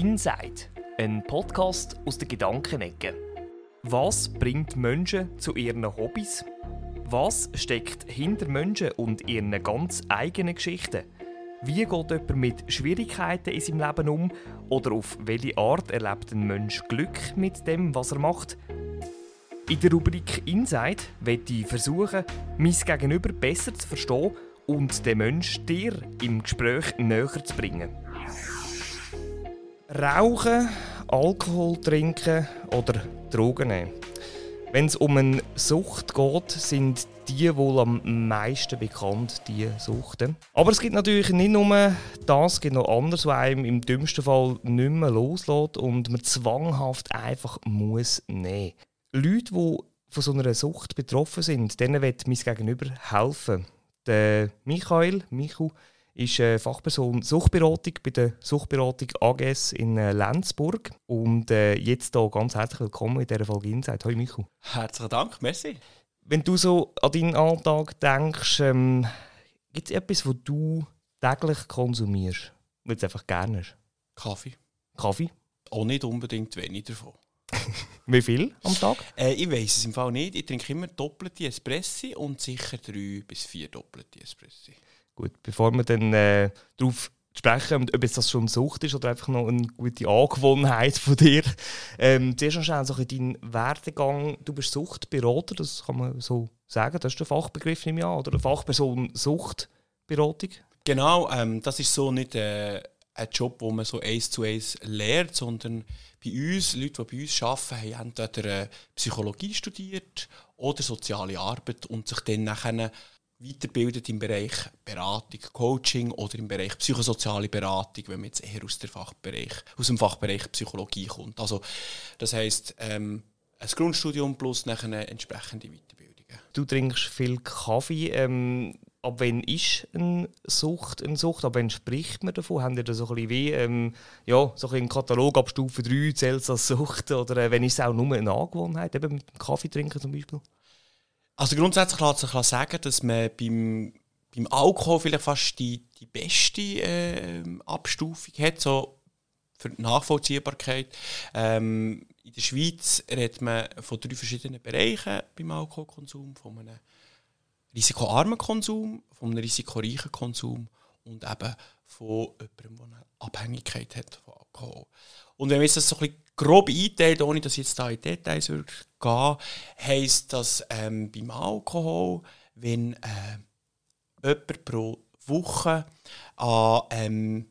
Inside, ein Podcast aus der Gedankenecke. Was bringt Menschen zu ihren Hobbys? Was steckt hinter Menschen und ihren ganz eigenen Geschichten? Wie geht jemand mit Schwierigkeiten in seinem Leben um? Oder auf welche Art erlebt ein Mensch Glück mit dem, was er macht? In der Rubrik Inside werde ich versuchen, mein Gegenüber besser zu verstehen und den Menschen dir im Gespräch näher zu bringen. Rauchen, Alkohol trinken oder Drogen nehmen. Wenn es um eine Sucht geht, sind die wohl am meisten bekannt, die Suchten. Aber es gibt natürlich nicht nur das, es gibt noch anderes, was einem im dümmsten Fall nicht mehr loslässt und man zwanghaft einfach muss nehmen. Leute, die von so einer Sucht betroffen sind, denen wird mein Gegenüber helfen. Der Michael, Michu, ist äh, Fachperson Suchtberatung bei der Suchtberatung AGS in äh, Lenzburg. Und äh, jetzt hier ganz herzlich willkommen in dieser Folge Inside. Hallo Michael. Herzlichen Dank, merci. Wenn du so an deinen Alltag denkst, ähm, gibt es etwas, was du täglich konsumierst? Weil du einfach gerne hast? Kaffee. Kaffee? Auch nicht unbedingt wenig davon. Wie viel am Tag? Äh, ich weiß es im Fall nicht. Ich trinke immer doppelte Espressi und sicher drei bis vier doppelte Espressi. Gut, bevor wir dann äh, darauf sprechen, ob jetzt das schon Sucht ist oder einfach noch eine gute Angewohnheit von dir. Ähm, zuerst noch schnell so deinen Werdegang. Du bist Suchtberater, das kann man so sagen. Das ist der Fachbegriff im Jahr oder Fachperson Suchtberatung. Genau, ähm, das ist so nicht äh, ein Job, wo man so eins zu eins lehrt, sondern bei uns, Leute, die bei uns arbeiten, haben entweder äh, Psychologie studiert oder soziale Arbeit und sich dann nachher weiterbildet im Bereich Beratung, Coaching oder im Bereich psychosoziale Beratung, wenn man jetzt eher aus, der Fachbereich, aus dem Fachbereich Psychologie kommt. Also das heißt ähm, ein Grundstudium plus nachher entsprechende Weiterbildungen. Du trinkst viel Kaffee. Ähm, ab wann ist eine Sucht eine Sucht? Ab wann spricht man davon? Haben ihr da so ein bisschen wie ähm, ja, so ein Katalog ab Stufe 3 zählt als Sucht? Oder äh, wenn ist es auch nur eine Angewohnheit, eben mit dem Kaffee trinken zum Beispiel? Also grundsätzlich lässt sich sagen, dass man beim, beim Alkohol vielleicht fast die, die beste äh, Abstufung hat, so für die Nachvollziehbarkeit. Ähm, in der Schweiz redet man von drei verschiedenen Bereichen beim Alkoholkonsum, von einem risikoarmen Konsum, von einem risikoreichen Konsum und eben von jemandem, der eine Abhängigkeit hat von Alkohol. Und wenn wir jetzt das so ein bisschen grob einteilt, ohne dass ich jetzt da in Details gehe, heisst das ähm, beim Alkohol, wenn äh, jemand pro Woche an, ähm,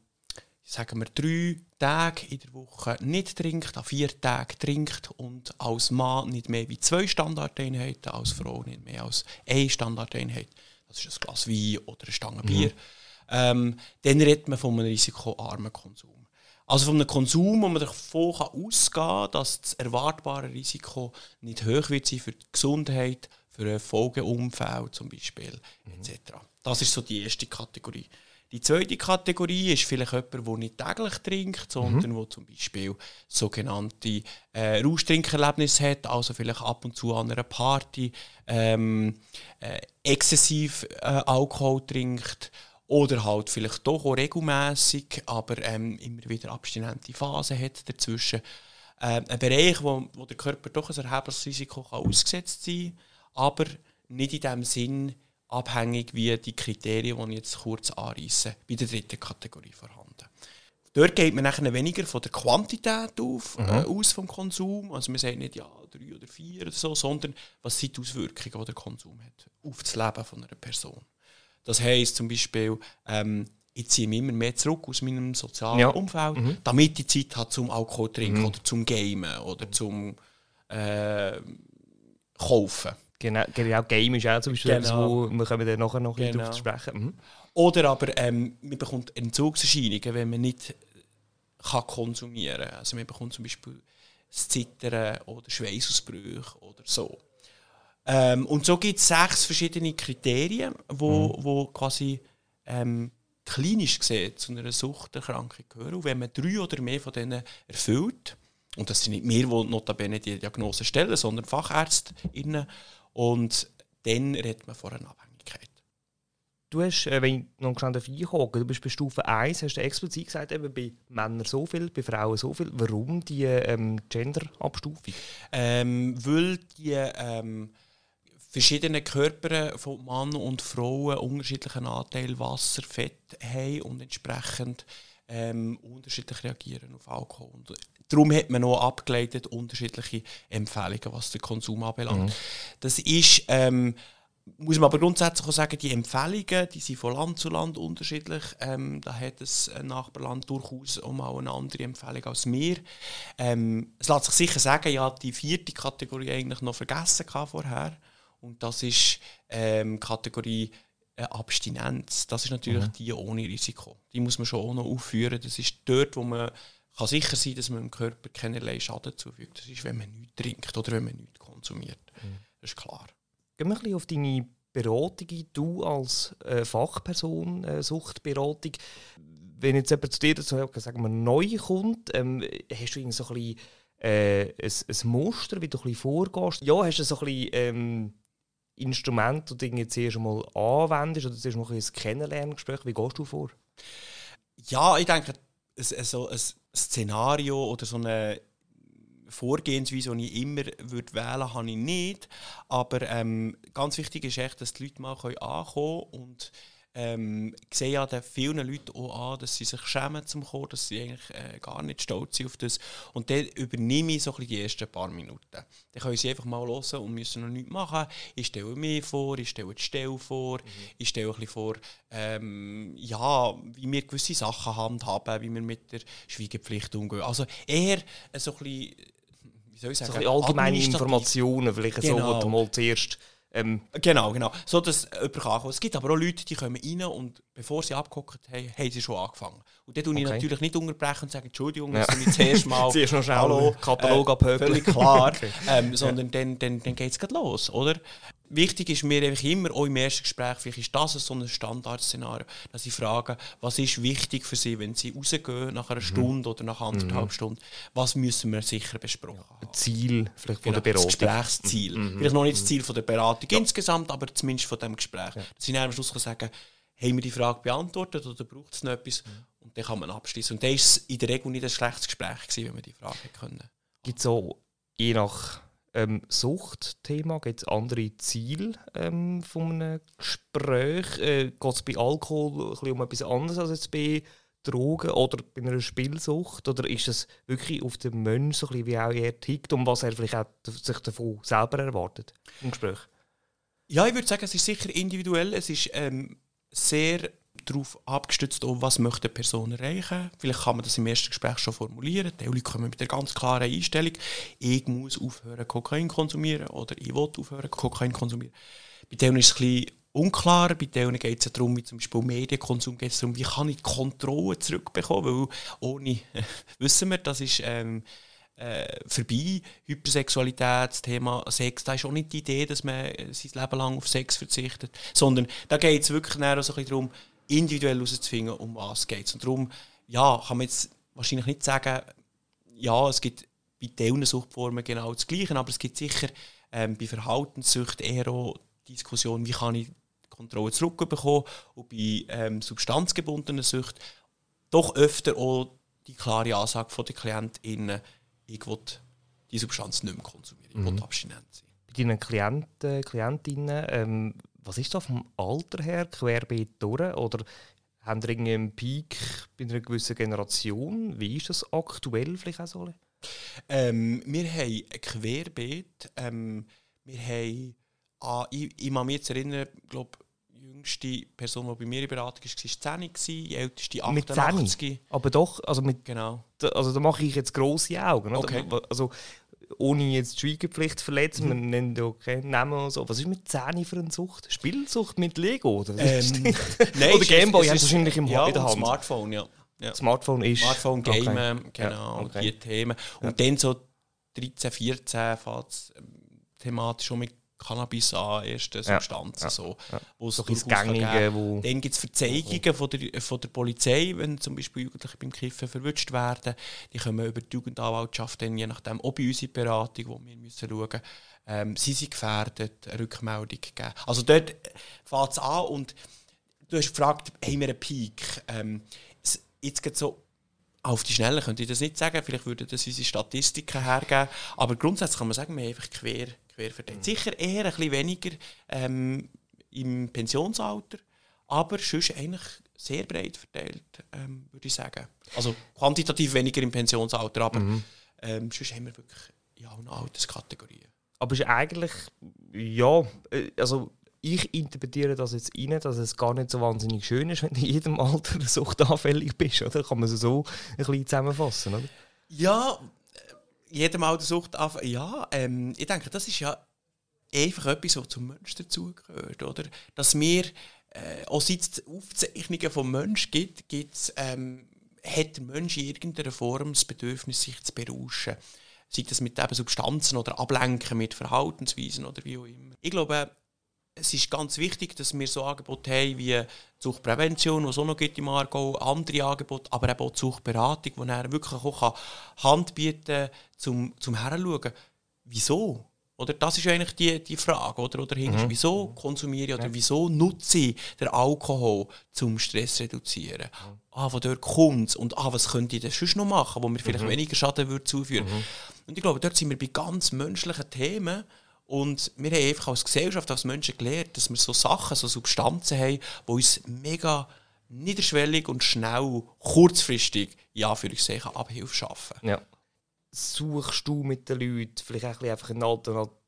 sagen wir, drei Tage in der Woche nicht trinkt, an vier Tagen trinkt und als Mann nicht mehr wie zwei Standardeinheiten, als Frau nicht mehr als eine Standardeinheit, das ist ein Glas Wein oder eine Stange Bier, mhm. ähm, dann redet man von einem risikoarmen Konsum. Also von einem Konsum, wo man davon ausgehen kann, dass das erwartbare Risiko nicht hoch wird sein für die Gesundheit, für ein Folgeumfeld zum Beispiel mhm. etc. Das ist so die erste Kategorie. Die zweite Kategorie ist vielleicht jemand, der nicht täglich trinkt, sondern mhm. wo zum Beispiel sogenannte äh, Rauschtrinkerlebnisse hat, also vielleicht ab und zu an einer Party ähm, äh, exzessiv äh, Alkohol trinkt oder halt vielleicht doch auch regelmäßig, aber ähm, immer wieder abstinente Phasen hat dazwischen. Ähm, ein Bereich, wo, wo der Körper doch ein erhebliches Risiko kann ausgesetzt sein kann, aber nicht in dem Sinn abhängig wie die Kriterien, die ich jetzt kurz anreiße, bei der dritten Kategorie vorhanden. Dort geht man nachher weniger von der Quantität auf, mhm. äh, aus vom Konsum. Also man sagt nicht ja drei oder vier oder so, sondern was sind die Auswirkungen, die der Konsum hat auf das Leben von einer Person. Das heisst zum Beispiel, ähm, ich ziehe mich immer mehr zurück aus meinem sozialen ja. Umfeld, mhm. damit ich Zeit habe zum Alkohol trinken mhm. oder zum Gamen oder zum äh, Kaufen. Genau, genau, Game ist auch zum Beispiel genau. etwas, wo wir können dann nachher noch genau. darauf sprechen. Mhm. Oder aber ähm, man bekommt Entzugserscheinungen, wenn man nicht kann konsumieren kann. Also man bekommt zum Beispiel das Zittern oder Schweißausbrüche oder so. Ähm, und so gibt es sechs verschiedene Kriterien, wo, mhm. wo quasi ähm, klinisch gesehen zu einer Suchterkrankung gehören. Und wenn man drei oder mehr von denen erfüllt, und das sind nicht wir, die notabene die Diagnose stellen, sondern Fachärzte, und dann redet man von einer Abhängigkeit. Du hast, äh, wenn ich noch schnell einkomme, du bist bei Stufe 1, hast du explizit gesagt, eben bei Männern so viel, bei Frauen so viel. Warum die ähm, Gender-Abstufung? Ähm, weil die ähm, verschiedenen Körper von Mann und Frauen unterschiedlichen Anteil Wasser, Fett haben und entsprechend ähm, unterschiedlich reagieren auf Alkohol. Und darum hat man auch abgeleitet unterschiedliche Empfehlungen, was den Konsum anbelangt. Mhm. Das ist ähm, muss man aber grundsätzlich auch sagen, die Empfehlungen, die sind von Land zu Land unterschiedlich. Ähm, da hat das Nachbarland durchaus auch mal eine andere Empfehlung als wir. Ähm, es lässt sich sicher sagen, ja, die vierte Kategorie eigentlich noch vergessen vorher. Und das ist ähm, Kategorie äh, Abstinenz. Das ist natürlich mhm. die ohne Risiko. Die muss man schon auch noch aufführen. Das ist dort, wo man kann sicher sein dass man dem Körper keinerlei Schaden zufügt. Das ist, wenn man nichts trinkt oder wenn man nichts konsumiert. Mhm. Das ist klar. Gehen wir ein bisschen auf deine Beratung. Du als äh, Fachperson, äh, Suchtberatung, wenn jetzt jemand zu dir dazu, sagen wir, neu kommt, ähm, hast du so ein bisschen äh, ein, ein, Muster, wie du ein bisschen vorgehst? Ja, hast du so ein bisschen ähm, Instrument, das du jetzt zuerst einmal anwendest oder zuerst mal ein Kennenlerngespräch? Wie gehst du vor? Ja, ich denke, so ein Szenario oder so eine Vorgehensweise, die ich immer würde wählen habe ich nicht. Aber ähm, ganz wichtig ist echt, dass die Leute mal ankommen können und ähm, ich sehe ja den vielen Leuten auch an, dass sie sich schämen zum Kommen, dass sie eigentlich äh, gar nicht stolz sind auf das. Und dann übernehme ich so ein die ersten paar Minuten. Dann können sie einfach mal hören und müssen noch nichts machen. Ich stelle mir vor, ich stelle die Stelle vor, mhm. ich stelle ein bisschen vor, ähm, ja, wie wir gewisse Sachen handhaben, wie wir mit der Schweigepflicht umgehen. Also eher so ein bisschen wie soll ich sagen, so allgemeine Informationen, vielleicht genau. so, wo du mal zuerst... Ähm, genau, genau. So, dass jemand kann Es gibt aber auch Leute, die kommen rein und bevor sie abgeguckt haben, haben sie schon angefangen. Und dann tue okay. ich natürlich nicht unterbrechen und sage, Entschuldigung, ja. das ist das Mal... Zuerst noch Hallo, Katalog äh, abhökeln. Völlig klar. okay. ähm, sondern ja. dann, dann, dann geht es los, oder? Wichtig ist mir einfach immer, auch im ersten Gespräch, vielleicht ist das so ein Standardszenario, dass ich frage, was ist wichtig für Sie, wenn Sie rausgehen nach einer mhm. Stunde oder nach anderthalb mhm. Stunden, was müssen wir sicher besprechen haben? Ziel vielleicht von genau, der Beratung. Das Gesprächsziel. Mhm. Vielleicht noch nicht das Ziel von der Beratung ja. insgesamt, aber zumindest von dem Gespräch. Ja. Dass ich am Schluss kann sagen haben wir die Frage beantwortet oder braucht es noch etwas? Mhm. Und dann kann man abschließen. Und das war in der Regel nicht ein schlechtes Gespräch, gewesen, wenn man die Frage können. Gibt es auch je nach ähm, Suchtthema gibt es andere Ziele ähm, von einem Gespräch? Äh, Geht es bei Alkohol ein um etwas anderes als jetzt bei Drogen oder bei einer Spielsucht? Oder ist es wirklich auf den Menschen so ein wie auch er tickt und was er vielleicht auch sich davon selber erwartet im Gespräch? Ja, ich würde sagen, es ist sicher individuell. Es ist ähm, sehr darauf abgestützt, oh, was möchte eine Person erreichen. Vielleicht kann man das im ersten Gespräch schon formulieren. Die Leute kommen mit der ganz klaren Einstellung, ich muss aufhören Kokain konsumieren oder ich will aufhören Kokain konsumieren. Bei denen ist es ein bisschen unklar, bei denen geht es darum, wie zum Beispiel Medienkonsum, geht es darum, wie kann ich die Kontrolle zurückbekommen, weil ohne, wissen wir, das ist... Ähm, äh, vorbei. Hypersexualität, das Thema Sex, da ist auch nicht die Idee, dass man sein Leben lang auf Sex verzichtet, sondern da geht es wirklich so ein bisschen darum, individuell herauszufinden, um was geht es. Und darum ja, kann man jetzt wahrscheinlich nicht sagen, ja, es gibt bei diesen Suchtformen genau das Gleiche, aber es gibt sicher ähm, bei Verhaltenssucht eher auch Diskussionen, wie kann ich die Kontrolle zurückbekommen und bei ähm, substanzgebundenen Sucht doch öfter auch die klare Ansage den KlientInnen, ich will die Substanz nicht mehr konsumieren, ich will mhm. abstinent sein. Bei deinen Klienten, Klientinnen, ähm, was ist da vom Alter her querbeet durch? Oder haben ihr einen Peak bei einer gewissen Generation? Wie ist das aktuell vielleicht auch so? Ähm, wir haben querbeet. Ähm, wir haben, ah, ich, ich kann mich jetzt erinnern, glaube die jüngste Person, die bei mir in Beratung war, war 10, die älteste 88. Mit 10? Aber doch, also mit, genau. also da mache ich jetzt grosse Augen. Okay. Also, ohne jetzt die Schweigepflicht zu verletzen, mhm. man nennt ja keinen Namen oder so. Was ist mit Zähne für eine Sucht? Spielsucht mit Lego? Oder, ähm, nein, oder Gameboy haben wahrscheinlich im ja, in der Hand. Smartphone, ja. ja. Smartphone ist... Smartphone, Gamen, okay. genau, ja, okay. die Themen. Und ja. dann so 13, 14 fängt es thematisch schon mit Cannabis an, erste Substanzen. Ja, so, ja. Wo so Gängige, wo Dann gibt es Verzeihungen von der, von der Polizei, wenn zum Beispiel Jugendliche beim Kiffen verwünscht werden. Die kommen über die Jugendanwaltschaft dann je nachdem auch bei unserer Beratung, wo wir müssen schauen ähm, sie sind gefährdet, eine Rückmeldung geben. Also dort fängt es an und du hast gefragt, haben wir einen Peak? Ähm, jetzt geht so auf die Schnelle könnte ich das nicht sagen, vielleicht würden das unsere Statistiken hergeben, aber grundsätzlich kann man sagen, wir haben einfach quer, quer verteilt. Sicher eher ein bisschen weniger ähm, im Pensionsalter, aber sonst eigentlich sehr breit verteilt, ähm, würde ich sagen. Also quantitativ weniger im Pensionsalter, aber mhm. ähm, sonst haben wir wirklich ja, eine Alterskategorie. Aber ist eigentlich, ja, äh, also ich interpretiere das jetzt rein, dass es gar nicht so wahnsinnig schön ist, wenn du in jedem Alter suchtanfällig bist, oder? Kann man es so ein bisschen zusammenfassen, oder? Ja, jedem Alter suchtanfällig, ja, ähm, ich denke, das ist ja einfach etwas, was zum Menschen dazugehört, oder? Dass wir, äh, auch seit es Aufzeichnungen vom Menschen gibt, gibt's, ähm, hat der Mensch in irgendeiner Form das Bedürfnis, sich zu berauschen. Sei das mit eben Substanzen oder Ablenken mit Verhaltensweisen oder wie auch immer. Ich glaube, es ist ganz wichtig, dass wir so Angebote haben wie Suchtprävention, was es auch noch gibt im Aargau, andere Angebote, aber eben auch die Suchtberatung, wo er wirklich auch Hand bieten kann, zum, zum Heranschauen. Wieso? Oder das ist eigentlich die, die Frage, oder? Oder mhm. wieso konsumiere ich oder ja. wieso nutze ich den Alkohol zum Stress zu reduzieren? Mhm. Ah, von dort kommt und ah, was könnte ich denn sonst noch machen, wo mir vielleicht mhm. weniger Schaden würde zuführen mhm. Und ich glaube, dort sind wir bei ganz menschlichen Themen und wir haben einfach als Gesellschaft, als Menschen gelernt, dass wir so Sachen, so Substanzen haben, die uns mega niederschwellig und schnell, kurzfristig, ja, für Abhilfe schaffen. Ja suchst du mit den Leuten vielleicht auch ein einfach eine Alternative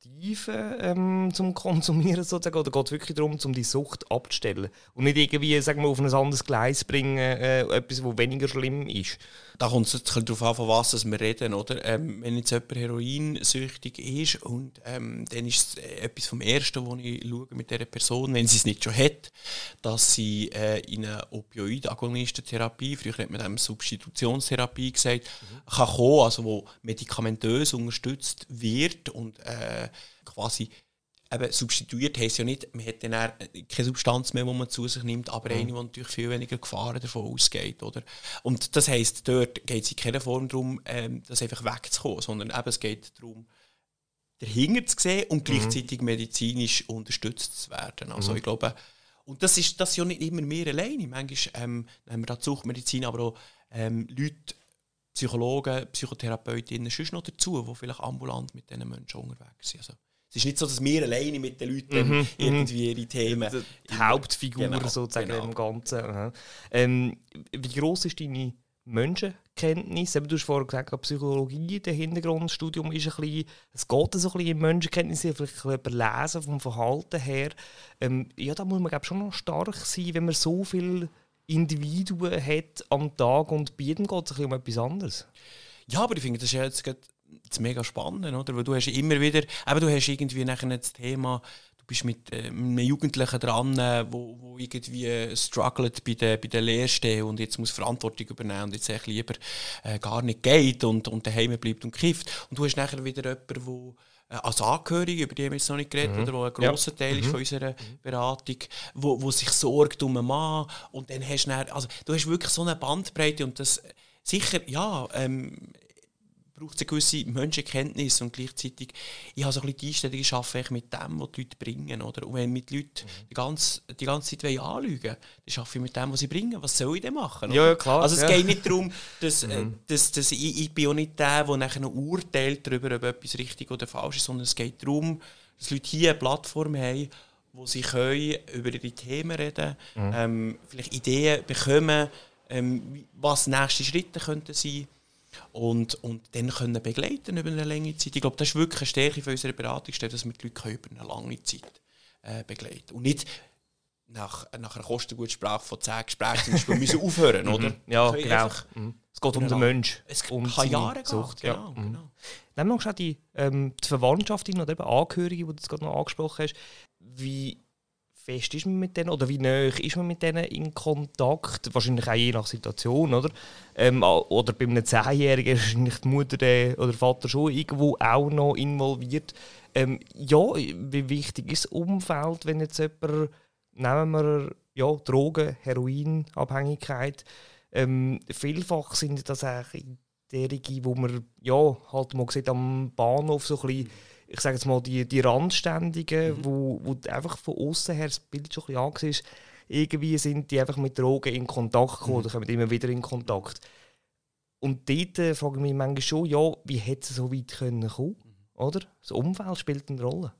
ähm, zum Konsumieren sozusagen? Oder geht es wirklich darum, um die Sucht abzustellen? Und nicht irgendwie sagen wir, auf ein anderes Gleis bringen, äh, etwas, das weniger schlimm ist? Da kommt es darauf an, von was wir reden. Oder? Ähm, wenn jetzt jemand heroinsüchtig ist, und, ähm, dann ist es äh, etwas vom Ersten, was ich schaue mit dieser Person, wenn sie es nicht schon hat, dass sie äh, in eine Opioid-Agonistentherapie, früher hat man dem Substitutionstherapie gesagt, mhm. kann kommen, also wo medikamentös unterstützt wird und äh, quasi eben substituiert heisst ja nicht, man hat dann keine Substanz mehr, die man zu sich nimmt, aber mhm. eine, die natürlich viel weniger Gefahren davon ausgeht. Oder? Und das heisst, dort geht es in keiner Form darum, ähm, das einfach wegzukommen, sondern eben, es geht darum, dahinter zu sehen und mhm. gleichzeitig medizinisch unterstützt zu werden. Also mhm. ich glaube, und das ist, das ist ja nicht immer mehr alleine. Manchmal ähm, haben wir da Suchtmedizin, aber auch ähm, Leute, Psychologen, Psychotherapeutinnen sonst noch dazu, die vielleicht ambulant mit diesen Menschen unterwegs sind. Also, es ist nicht so, dass wir alleine mit den Leuten mhm, mhm. irgendwie ihre Themen... Die, die Hauptfigur genau, sozusagen genau. im Ganzen. Ähm, wie groß ist deine Menschenkenntnis? du hast vorhin gesagt, Psychologie, der Hintergrundstudium ist ein bisschen... Es geht so ein bisschen in Menschenkenntnis, vielleicht ein bisschen Lesen vom Verhalten her. Ähm, ja, da muss man glaube schon noch stark sein, wenn man so viel Individuen hat am Tag und bei jedem geht es um etwas anderes. Ja, aber ich finde, das ist jetzt, jetzt mega spannend, oder? Weil du hast immer wieder, eben du hast irgendwie nachher das Thema, du bist mit äh, einem Jugendlichen dran, äh, wo, wo irgendwie struggelt bei der, bei der Lehrstelle und jetzt muss Verantwortung übernehmen und jetzt eigentlich lieber äh, gar nicht geht und, und daheim bleibt und kifft. Und du hast nachher wieder jemanden, äh, als Angehörige, über die haben wir jetzt noch nicht geredet, mhm. oder, wo ein grosser ja. Teil ist mhm. von unserer Beratung, wo, wo sich sorgt um einen Mann und dann hast du dann, also du hast wirklich so eine Bandbreite und das sicher, ja, ähm, braucht es eine gewisse Menschenkenntnis und gleichzeitig, ich habe so ein bisschen die Einstellung, ich arbeite mit dem, was die Leute bringen. Oder? Und wenn mit Leuten mhm. die, ganze, die ganze Zeit anlügen dann arbeite ich mit dem, was sie bringen. Was soll ich denn machen? Ja, ja, klar. Also es ja. geht nicht darum, dass, äh, mhm. dass, dass ich, ich bin auch nicht der, der nachher noch urteilt darüber, ob etwas richtig oder falsch ist, sondern es geht darum, dass Leute hier eine Plattform haben, wo sie können über ihre Themen reden mhm. ähm, vielleicht Ideen bekommen, ähm, was nächste Schritte könnten sein könnten und, und dann können begleiten über eine lange Zeit. Ich glaube, das ist wirklich eine Stärke für unsere Beratungsstelle, dass wir die Leute über eine lange Zeit äh, begleiten und nicht nach, nach einer Kostengutsprache von 10 Gesprächen zum Beispiel müssen aufhören, oder? Mhm. Ja, genau. Mhm. Es geht um den Menschen. Es um kann Jahre Sucht. Gehen, genau, ja. genau. Dann noch die, ähm, die Verwandtschaft oder eben Angehörige, die du jetzt gerade noch angesprochen hast. Wie fest ist man mit denen oder wie nah ist man mit denen in Kontakt? Wahrscheinlich auch je nach Situation, oder? Ähm, oder bei einem Zehnjährigen ist wahrscheinlich die Mutter oder der Vater schon irgendwo auch noch involviert. Ähm, ja, wie wichtig ist das Umfeld, wenn jetzt jemand, nehmen wir ja, Drogen, Heroinabhängigkeit, ähm, vielfach sind das eigentlich derige, wo man ja, halt mal sieht, am Bahnhof so ein bisschen ich sage jetzt mal, die, die Randständigen, mhm. wo, wo einfach von außen her das Bild schon ein bisschen ist, irgendwie sind die einfach mit Drogen in Kontakt gekommen mhm. oder kommen immer wieder in Kontakt. Und dort äh, frage ich mich manchmal schon, ja, wie hätte es so weit können kommen, oder? Das Umfeld spielt eine Rolle.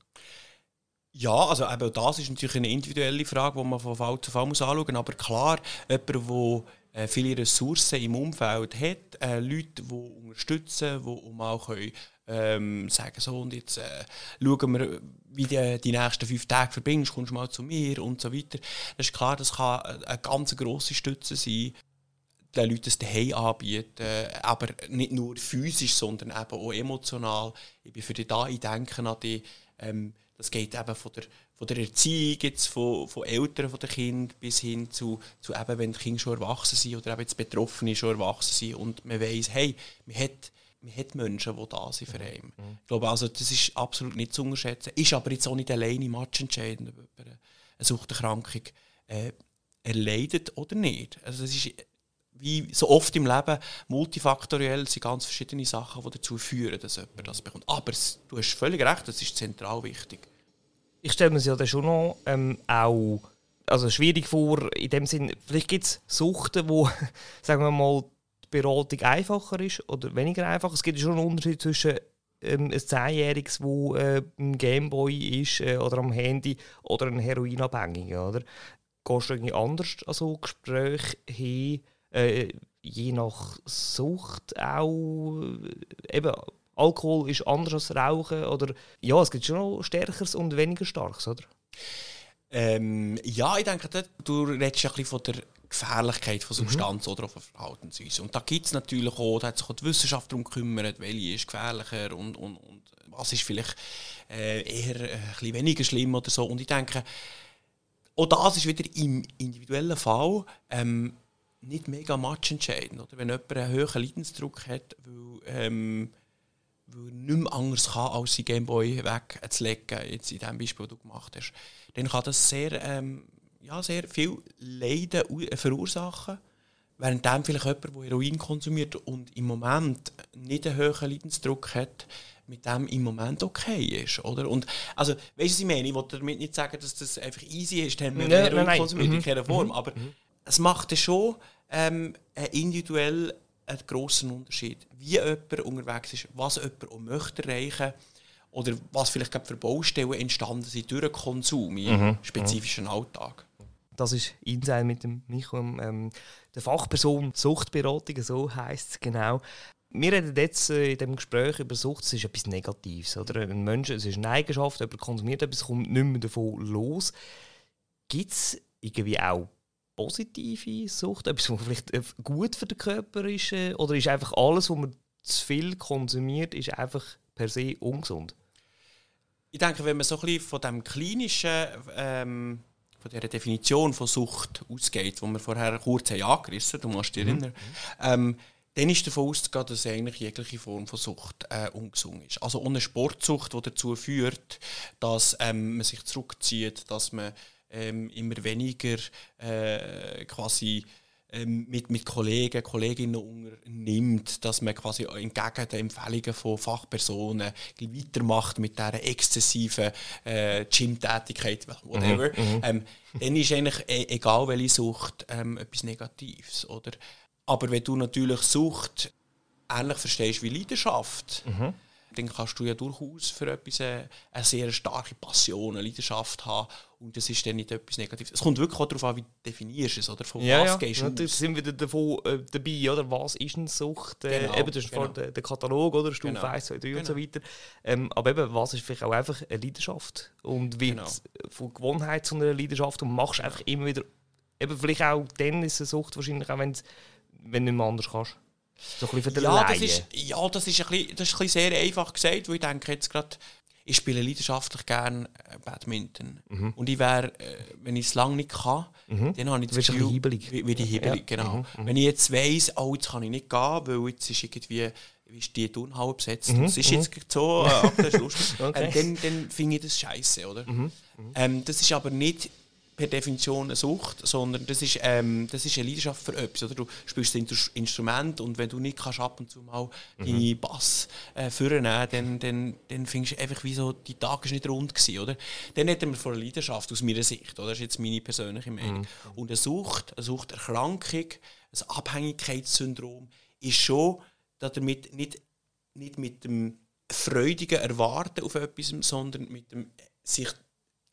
Ja, also eben das ist natürlich eine individuelle Frage, die man von Fall zu Fall muss anschauen muss. Aber klar, jemand, der äh, viele Ressourcen im Umfeld hat, äh, Leute, die unterstützen, die auch können, ähm, sagen so und jetzt äh, schauen wir, wie du die nächsten fünf Tage verbringst, kommst du mal zu mir und so weiter. Das ist klar, das kann eine ganz grosse Stütze sein, den Leuten das daheim anbieten, aber nicht nur physisch, sondern eben auch emotional. Ich bin für dich da, ich denke an dich. Ähm, das geht eben von der, von der Erziehung, jetzt von, von Eltern von den Kindern bis hin zu, zu eben, wenn die Kinder schon erwachsen sind oder eben jetzt Betroffene schon erwachsen sind und man weiss, hey, man hat man hat Menschen, die da sind für einen. Mhm. Ich glaube, also, das ist absolut nicht zu unterschätzen. Ist aber jetzt auch nicht alleine matchentscheidend, ob jemand eine Suchterkrankung äh, erleidet oder nicht. Also, es ist wie so oft im Leben multifaktoriell sind ganz verschiedene Sachen, die dazu führen, dass jemand das bekommt. Aber du hast völlig recht, das ist zentral wichtig. Ich stelle mir es ja dann schon noch ähm, auch also schwierig vor, in dem Sinn, vielleicht gibt es Suchten, wo, sagen wir mal, Beratung einfacher ist oder weniger einfach. Es gibt schon einen Unterschied zwischen ähm, ein Zehnjähriges, das äh, ein Gameboy ist äh, oder am Handy oder ein Heroinabhängiger. Oder? Gehst du irgendwie anders an so Gespräche hin, äh, je nach Sucht auch? Äh, eben, Alkohol ist anders als Rauchen oder ja, es gibt schon noch Stärkeres und weniger Starkes, oder? Ähm, ja, ich denke, du redest ein bisschen von der Gefährlichkeit von Substanz mhm. oder von Verhaltensweise. Und da gibt es natürlich auch, da hat sich auch die Wissenschaft darum gekümmert, welche ist gefährlicher und, und, und was ist vielleicht äh, eher äh, ein weniger schlimm oder so. Und ich denke, auch das ist wieder im individuellen Fall ähm, nicht mega matchentscheidend. Oder? Wenn jemand einen hohen Leidensdruck hat, weil, ähm, weil er nicht mehr anders kann, als sein Gameboy wegzulegen, jetzt in dem Beispiel, das du gemacht hast, dann kann das sehr ähm, ja, sehr viel Leiden verursachen. Während dem vielleicht jemand, der Heroin konsumiert und im Moment nicht einen hohen Leidensdruck hat, mit dem im Moment okay ist, oder? Und, also, weißt du, was ich meine? Ich wollte damit nicht sagen, dass das einfach easy ist, wenn man ja, Heroin konsumiert, mhm. in keiner Form, mhm. aber mhm. es macht schon ähm, individuell einen grossen Unterschied, wie jemand unterwegs ist, was jemand auch möchte erreichen oder was vielleicht für Baustellen entstanden sind durch den Konsum im mhm. spezifischen Alltag. Das ist Insight mit dem Micho, ähm, der Fachperson Suchtberatung, so heisst es genau. Wir reden jetzt äh, in diesem Gespräch über Sucht, es ist etwas Negatives. Oder? Ein Mensch, es ist eine Eigenschaft, jemand konsumiert etwas, kommt nicht mehr davon los. Gibt es irgendwie auch positive Sucht, etwas, was vielleicht äh, gut für den Körper ist? Äh, oder ist einfach alles, was man zu viel konsumiert, ist einfach per se ungesund? Ich denke, wenn man so ein bisschen von dem klinischen ähm von dieser Definition von Sucht ausgeht, die wir vorher kurz haben angerissen haben, du musst dich mhm. erinnern, ähm, dann ist davon auszugehen, dass eigentlich jegliche Form von Sucht äh, ungesund ist. Also ohne Sportsucht, die dazu führt, dass ähm, man sich zurückzieht, dass man ähm, immer weniger äh, quasi ähm, mit, mit Kollegen, Kolleginnen unternimmt, dass man quasi entgegen den Empfehlungen von Fachpersonen weitermacht mit dieser exzessiven äh, Gym-Tätigkeit, whatever, mhm, mhm, ähm, dann ist eigentlich e egal welche Sucht ähm, etwas Negatives. Oder? Aber wenn du natürlich Sucht ähnlich verstehst wie Leidenschaft, mhm dann kannst du ja durchaus für etwas eine, eine sehr starke Passion, eine Leidenschaft haben und das ist dann nicht etwas Negatives. Es kommt wirklich auch darauf an, wie du definierst es, oder von ja, was ja. gehst du ja, sind wir davon äh, dabei, oder? was ist eine Sucht? Äh, genau, eben, das ist genau. der, der Katalog, oder? Stufe genau. 1, 2, 3 genau. und so weiter. Ähm, aber eben, was ist vielleicht auch einfach eine Leidenschaft und wird genau. von Gewohnheit zu einer Leidenschaft und machst einfach immer wieder, eben vielleicht auch dann ist es eine Sucht wahrscheinlich auch, wenn du nicht mehr anders kannst. So ein bisschen für ja, das ist, ja, das ist, ein bisschen, das ist ein bisschen sehr einfach gesagt, weil ich denke jetzt gerade, ich spiele leidenschaftlich gerne äh, Badminton. Mhm. Und ich wäre, äh, wenn ich es lange nicht kann, mhm. dann habe ich das Gefühl, wie, wie die hibbelig, ja. genau. Mhm. mhm. Wenn ich jetzt weiss, oh, jetzt kann ich nicht gehen, weil jetzt ist irgendwie ist die Turnhalle besetzt mhm. das ist jetzt mhm. so, äh, das ist lustig, okay. ähm, dann, dann finde ich das scheiße, oder? Ähm, das ist aber nicht per Definition eine Sucht, sondern das ist, ähm, das ist eine Leidenschaft für etwas. Oder? Du spielst ein Instrument und wenn du nicht kannst ab und zu mal mhm. Bass äh, führen dann, dann, dann findest du einfach, wie so, die Tage ist nicht rund gewesen, oder? Dann hätten wir von einer Leidenschaft aus meiner Sicht, oder? das ist jetzt meine persönliche Meinung. Mhm. Und eine Sucht, eine Suchterkrankung, ein Abhängigkeitssyndrom ist schon damit nicht, nicht mit dem freudigen Erwarten auf etwas, sondern mit dem sich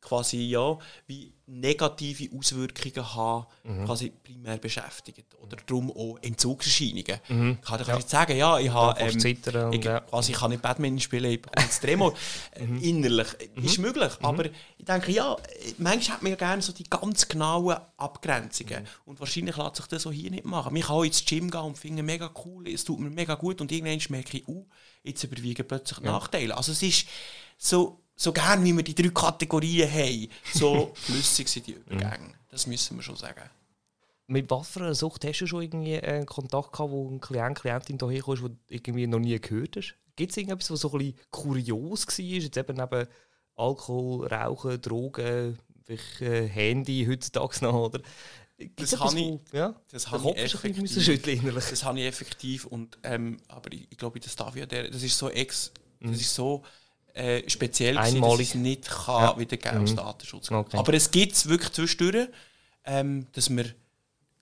quasi ja wie negative Auswirkungen haben, mhm. quasi primär beschäftigt oder darum auch Entzugserscheinungen. Mhm. Ich kann ja. nicht sagen, ja, ich habe ähm, ich, ja. quasi ich kann nicht Badminton spielen, ich bekomme das Tremor äh, mhm. innerlich mhm. ist möglich, mhm. aber ich denke ja, manchmal hat man ja gerne so die ganz genauen Abgrenzungen mhm. und wahrscheinlich lässt sich das so hier nicht machen. Ich kann auch ins Gym gehen und finde mega cool, es tut mir mega gut und irgendwann merke ich, uh, jetzt überwiegen plötzlich ja. Nachteile. Also es ist so so gern wie wir die drei Kategorien haben, so flüssig sind die Übergänge. Das müssen wir schon sagen. Mit was für einer Sucht hast du schon irgendwie einen Kontakt gehabt, wo ein Klient, Klientin hierher kommt, wo du irgendwie noch nie gehört hast? Gibt es irgendetwas, was so ein bisschen kurios war? Jetzt eben neben Alkohol, Rauchen, Drogen, äh, Handy heutzutage noch, oder? das habe ich, ja, das habe ich effektiv. Das habe ich effektiv und ähm, aber ich, ich glaube, das darf ja der, das ist so ex, das mhm. ist so äh, speziell Einmalig. dass es nicht kann ja. wiedergeben aus mhm. Datenschutz. Okay. Aber es gibt es wirklich zwischendurch, ähm, dass wir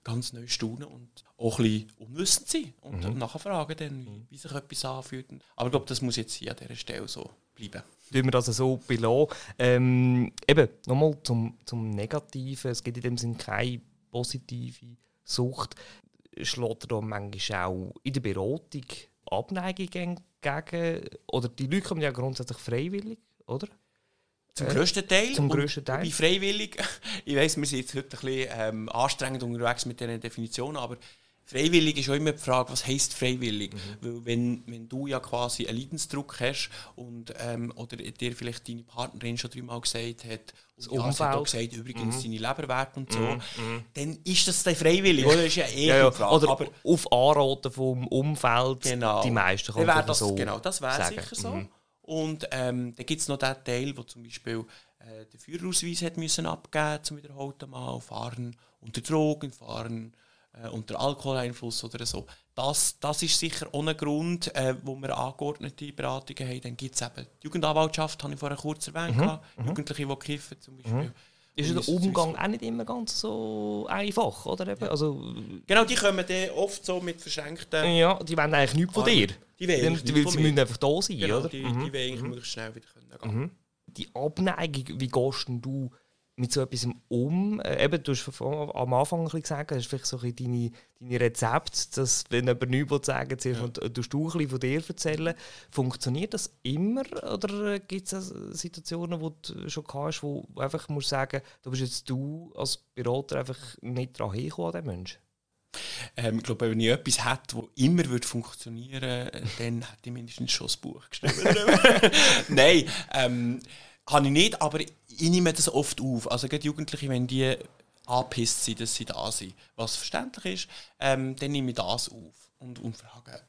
ganz neu staunen und auch ein bisschen unwissend sind und mhm. nachfragen, dann, wie, wie sich etwas anfühlt. Aber ich glaube, das muss jetzt hier an dieser Stelle so bleiben. Tun wir das so belassen. Ähm, eben, nochmal zum, zum Negativen. Es gibt in dem Sinne keine positive Sucht. Schlägt da manchmal auch in der Beratung Abneigung gegen, oder die Leute kommen ja grundsätzlich freiwillig, oder? Zum äh, grössten Teil. Zum grössten Teil. Bei freiwillig, ich weiss, wir sind jetzt heute ein bisschen ähm, anstrengend unterwegs mit diesen Definitionen, aber Freiwillig ist auch immer die Frage, was heisst freiwillig? Mhm. Weil wenn, wenn du ja quasi einen Leidensdruck hast und, ähm, oder dir vielleicht deine Partnerin schon dreimal gesagt hat, das und Umfeld. hat gesagt, übrigens mhm. deine Leberwerte und so, mhm. mhm. dann ist das dann freiwillig, oder? Das ist ja eh ja, ja. Frage. Oder Aber auf Anraten vom Umfeld, genau. die meisten kann man das, so Genau, das wäre sicher so. Mhm. Und ähm, dann gibt es noch den Teil, wo zum Beispiel äh, den Führerausweis hat müssen abgeben zum wiederholten Mal, fahren unter Drogen, fahren äh, unter Alkoholeinfluss oder so. Das, das ist sicher ohne Grund, äh, wo wir angeordnete Beratungen haben. Dann gibt es eben die Jugendanwaltschaft, habe ich vorher kurz erwähnt, mhm. mhm. Jugendliche, die kiffen zum Beispiel. Mhm. Ist der Umgang auch nicht immer ganz so einfach, oder? Eben? Also, genau, die kommen dann oft so mit verschränkten... Ja, die wollen eigentlich nichts von dir. Die, wollen die, die, sie müssen einfach da sein, genau, oder? Die, mhm. die wollen eigentlich mhm. möglichst schnell wieder gehen mhm. Die Abneigung, wie gehst du mit so etwas um? Äh, eben, du hast am Anfang ein bisschen gesagt, das ist vielleicht so ein deine, deine Rezept, dass wenn jemand nichts sagen will, ja. du ein bisschen von dir erzählen. Funktioniert das immer oder äh, gibt es Situationen, wo du schon hast, wo du einfach musst sagen, du bist jetzt du als Berater einfach nicht daran hingekommen an diesen Menschen? Ähm, ich glaube, wenn ich etwas hätte, das immer würde funktionieren würde, dann hätte ich mindestens schon das Buch geschrieben. Nein, ähm, habe ich nicht, aber ich nehme das oft auf. Also gerade Jugendliche, wenn die angepisst sind, dass sie da sind, was verständlich ist, ähm, dann nehme ich das auf und, und frage,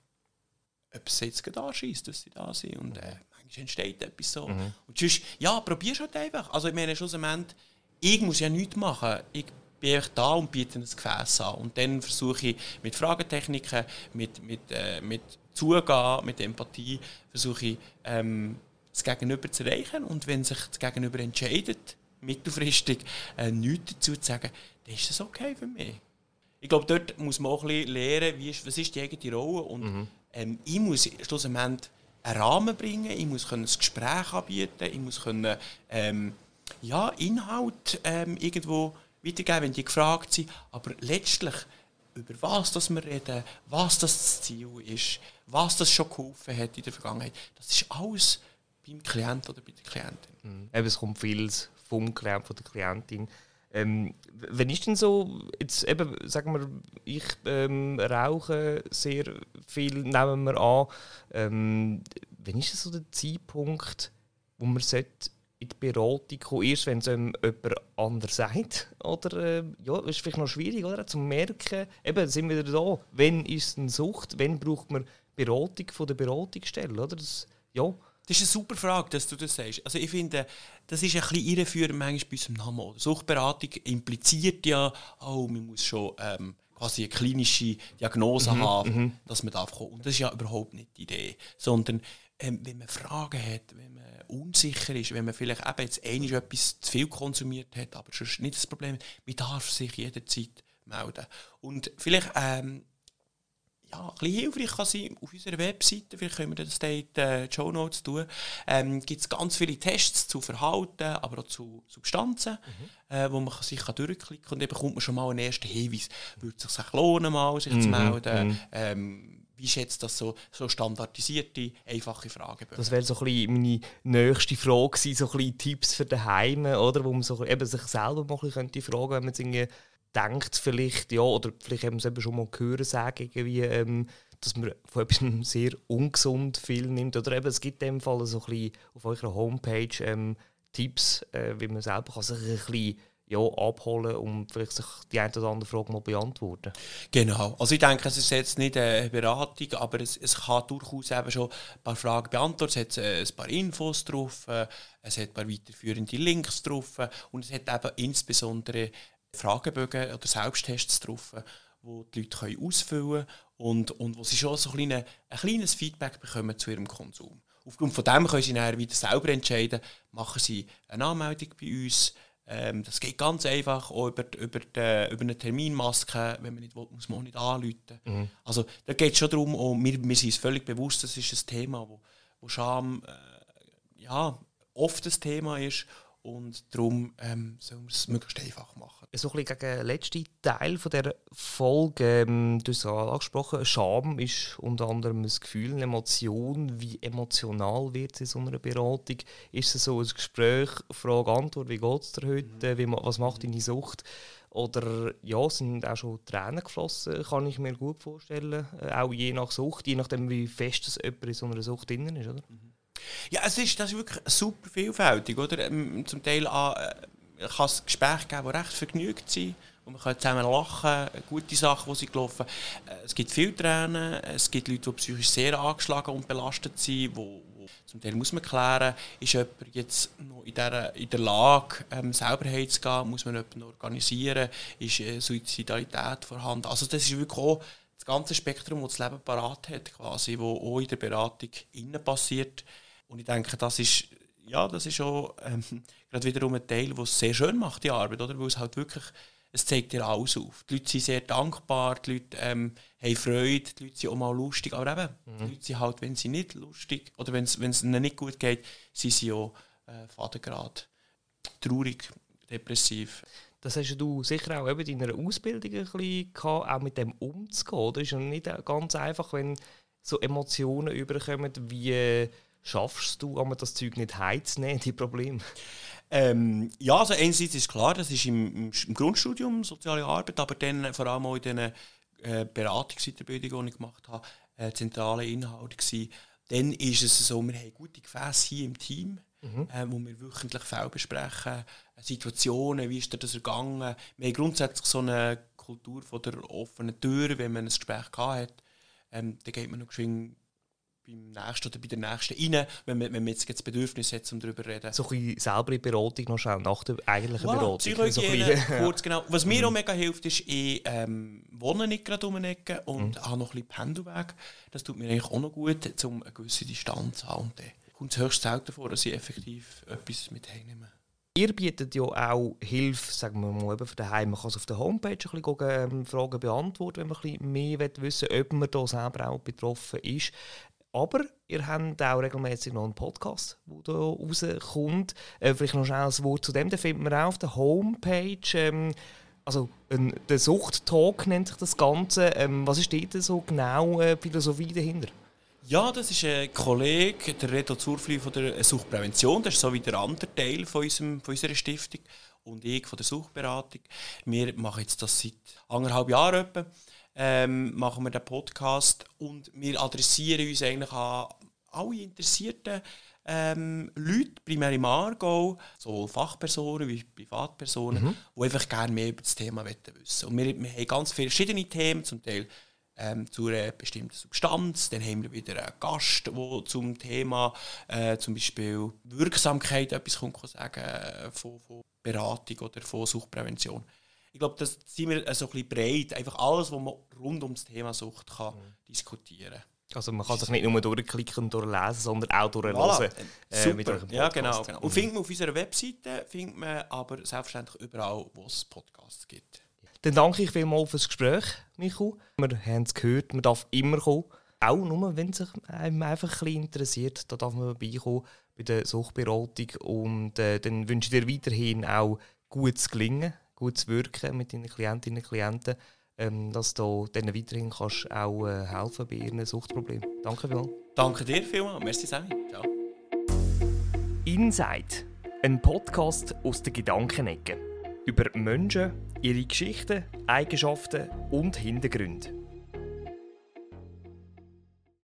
ob es jetzt gerade anschießt, dass sie da sind. Und äh, manchmal entsteht etwas so. Mhm. Und sonst, ja, probierst halt einfach. Also ich meine, schlussendlich, ich muss ja nichts machen. Ich bin einfach da und biete ein Gefäß an. Und dann versuche ich mit Fragetechniken, mit, mit, äh, mit Zugehen, mit Empathie, versuche ich ähm, das Gegenüber zu erreichen. Und wenn sich das Gegenüber entscheidet, mittelfristig äh, nichts dazu zu sagen, dann ist das okay für mich. Ich glaube, dort muss man auch ein bisschen lernen, wie ist, was ist die eigene Rolle. Und mhm. ähm, ich muss schlussendlich einen Rahmen bringen, ich muss ein Gespräch anbieten, ich muss können, ähm, ja, Inhalt ähm, irgendwo weitergeben, wenn die gefragt sind. Aber letztlich, über was das wir reden, was das Ziel ist, was das schon geholfen hat in der Vergangenheit, das ist alles beim Klient oder bei der Klientin. Mhm. Eben, es kommt vieles vom Klient, von der Klientin. Ähm, wenn ist denn so, jetzt eben, sagen wir, ich ähm, rauche sehr viel, nehmen wir an, ähm, wenn ist das so der Zeitpunkt, wo man sollte in die Beratung kommen, erst wenn es einem jemand anders sagt? Oder äh, ja, ist vielleicht noch schwierig, oder? Zu merken, eben, sind wir wieder da, wenn ist es eine Sucht, wenn braucht man Beratung von der Beratungsstelle, oder? Das, ja, Das ist eine super Frage, dass du das sagst. Also ich finde, das ist ein bisschen irreführend manchmal bei unserem Namen. Oder Suchtberatung impliziert ja, oh, man muss schon ähm, quasi eine klinische Diagnose mhm, haben, mhm. dass man darf kommen. Und das ist ja überhaupt nicht die Idee. Sondern ähm, wenn man Fragen hat, wenn man unsicher ist, wenn man vielleicht eben jetzt einmal etwas zu viel konsumiert hat, aber sonst nicht das Problem, man darf sich jederzeit melden. Und vielleicht ähm, ja, ein bisschen hilfreich kann sein auf unserer Webseite, vielleicht können wir das in die äh, Show Notes tun, ähm, gibt es ganz viele Tests zu Verhalten, aber auch zu Substanzen, mhm. äh, wo man sich kann durchklicken kann und dann bekommt man schon mal einen ersten Hinweis. Würde es sich lohnen, mal sich mhm. zu melden? Mhm. Ähm, wie schätzt das so, so standardisierte, einfache Fragen? Das wäre so ein bisschen meine nächste Frage gewesen, so ein bisschen Tipps für daheim, oder? Wo man so eben sich selber mal ein bisschen könnte fragen, wenn man irgendwie denkt vielleicht, ja, oder vielleicht haben sie eben schon mal gehört sagen, irgendwie, ähm, dass man von etwas sehr ungesund viel nimmt. Oder eben, es gibt in dem Fall so ein auf eurer Homepage ähm, Tipps, äh, wie man selber kann sich ein bisschen ja, abholen und vielleicht sich die eine oder andere Frage mal beantworten. Genau. Also ich denke, es ist jetzt nicht eine Beratung, aber es, es kann durchaus eben schon ein paar Fragen beantworten. Es hat äh, ein paar Infos drauf, äh, es hat ein paar weiterführende Links drauf und es hat eben insbesondere Fragebögen oder Selbsttests drauf, wo die Leute können ausfüllen können und, und wo sie schon so ein, kleine, ein kleines Feedback bekommen zu ihrem Konsum. Aufgrund von dem können sie dann wieder selber entscheiden, machen sie eine Anmeldung bei uns. Ähm, das geht ganz einfach, auch über, über, die, über eine Terminmaske, wenn man nicht will, muss man auch nicht anrufen. Mhm. Also da geht es schon darum, und wir, wir sind uns völlig bewusst, das ist ein Thema, wo, wo Scham äh, ja, oft ein Thema ist und darum ähm, sollen wir es möglichst einfach machen. So ein bisschen gegen den letzten Teil von dieser Folge, ähm, du hast es angesprochen, Scham ist unter anderem ein Gefühl, eine Emotion. Wie emotional wird es in so einer Beratung? Ist es so ein Gespräch, Frage, Antwort, wie geht es dir heute, mhm. wie, was macht deine Sucht? Oder ja, sind auch schon Tränen geflossen, kann ich mir gut vorstellen. Äh, auch je nach Sucht, je nachdem, wie fest es jemand in so einer Sucht drin ist, oder? Mhm. Ja, es ist, das ist wirklich super vielfältig, oder? Ähm, zum Teil äh, kann es Gespräche geben, die recht vergnügt sind. Und man kann zusammen lachen, gute Sachen, die sie gelaufen äh, Es gibt viele Tränen, es gibt Leute, die psychisch sehr angeschlagen und belastet sind, wo, wo zum Teil muss man klären, ist jemand jetzt noch in der, in der Lage, ähm, selber heimzugehen, muss man jemanden organisieren, ist äh, Suizidalität vorhanden. Also das ist wirklich auch das ganze Spektrum, das das Leben parat hat, quasi, wo auch in der Beratung innen passiert. Und ich denke, das ist, ja, das ist auch ähm, gerade wiederum ein Teil, der es sehr schön macht, die Arbeit, oder? Weil es halt wirklich, es zeigt dir alles auf. Die Leute sind sehr dankbar, die Leute ähm, haben Freude, die Leute sind auch mal lustig, aber eben, mhm. die Leute sind halt, wenn sie nicht lustig oder wenn es ihnen nicht gut geht, sind sie auch äh, Vatergrad traurig, depressiv. Das hast du sicher auch eben in deiner Ausbildung ein bisschen gehabt, auch mit dem umzugehen. Das ist ja nicht ganz einfach, wenn so Emotionen überkommen wie schaffst du, aber das Zeug nicht heimzunehmen, die Probleme? Ähm, ja, also einerseits ist klar, das ist im, im, Grundstudium soziale Arbeit, aber dann vor allem auch in den äh, Beratungsweiterbildungen, die ich gemacht habe, äh, zentrale Inhalte gewesen. Dann ist es so, wir haben gute Gefäße hier im Team, mhm. äh, wo wir wöchentlich Fälle besprechen, äh, Situationen, wie ist dir das ergangen. Wir haben grundsätzlich so eine Kultur von der offenen Tür, wenn man ein Gespräch gehabt hat. Ähm, dann geht man noch geschwind beim nächsten oder bei der nächsten rein, wenn man, wenn man jetzt das Bedürfnis hat, um darüber zu reden. So ein bisschen selber in Beratung noch schnell, nach der eigentlichen voilà, Beratung. Psychologie, so kurz genau. Was mir mhm. auch mega hilft, ist, ich ähm, wohne nicht gerade um eine Ecke und mhm. habe noch ein bisschen Pendelweg. Das tut mir eigentlich auch noch gut, um eine gewisse Distanz zu haben. Und dann kommt es höchst selten vor, dass ich effektiv etwas mit heimnehme. Ihr bietet ja auch Hilfe, sagen wir mal, eben für daheim. Man kann es auf der Homepage ein bisschen gucken, ähm, Fragen beantworten, wenn man ein bisschen mehr wissen will, ob man da selber auch betroffen ist. Aber ihr habt auch regelmäßig noch einen Podcast, der da rauskommt. Äh, vielleicht noch schnell ein Wort zu dem. Den findet man auch auf der Homepage. Ähm, also ein, der Sucht-Talk nennt sich das Ganze. Ähm, was ist dort so genau äh, Philosophie dahinter? Ja, das ist ein Kollege, der Reto Zurfli von der Suchtprävention. Das ist so wie der andere Teil von, unserem, von unserer Stiftung. Und ich von der Suchtberatung. Wir machen jetzt das seit anderthalb Jahren etwa ähm, machen wir den Podcast und wir adressieren uns eigentlich an alle interessierten ähm, Leute, primär im Aargau, sowohl Fachpersonen wie Privatpersonen, mhm. die einfach gerne mehr über das Thema wissen Und wir, wir haben ganz viele verschiedene Themen, zum Teil ähm, zu einer bestimmten Substanz. Dann haben wir wieder einen Gast, der zum Thema äh, zum Beispiel Wirksamkeit etwas kommt, sagen äh, von, von Beratung oder von Suchtprävention. Ich glaube, das sind wir so ein bisschen breit. Einfach alles, was man rund um das Thema Sucht kann mhm. diskutieren kann. Also man kann sich nicht nur durchklicken und durchlesen, sondern auch durchlesen. Äh, Super. ja, genau. genau. Und findet man auf unserer Webseite, findet man aber selbstverständlich überall, wo es Podcasts gibt. Dann danke ich vielmals fürs Gespräch, Michu. Wir haben es gehört, man darf immer kommen. Auch nur, wenn es sich einem einfach ein bisschen interessiert, da darf man vorbeikommen bei der Suchtberatung. Und äh, dann wünsche ich dir weiterhin auch gutes Gelingen, gutes Wirken mit deinen Klientinnen und Klienten ähm, dass du denen weiterhin kannst auch äh, helfen bei ihren Suchtproblemen. Danke vielmals. Danke dir vielmals. Merci, Sammy. Ciao. Inside, ein Podcast aus der Gedankenecke. Über Menschen, ihre Geschichten, Eigenschaften und Hintergründe.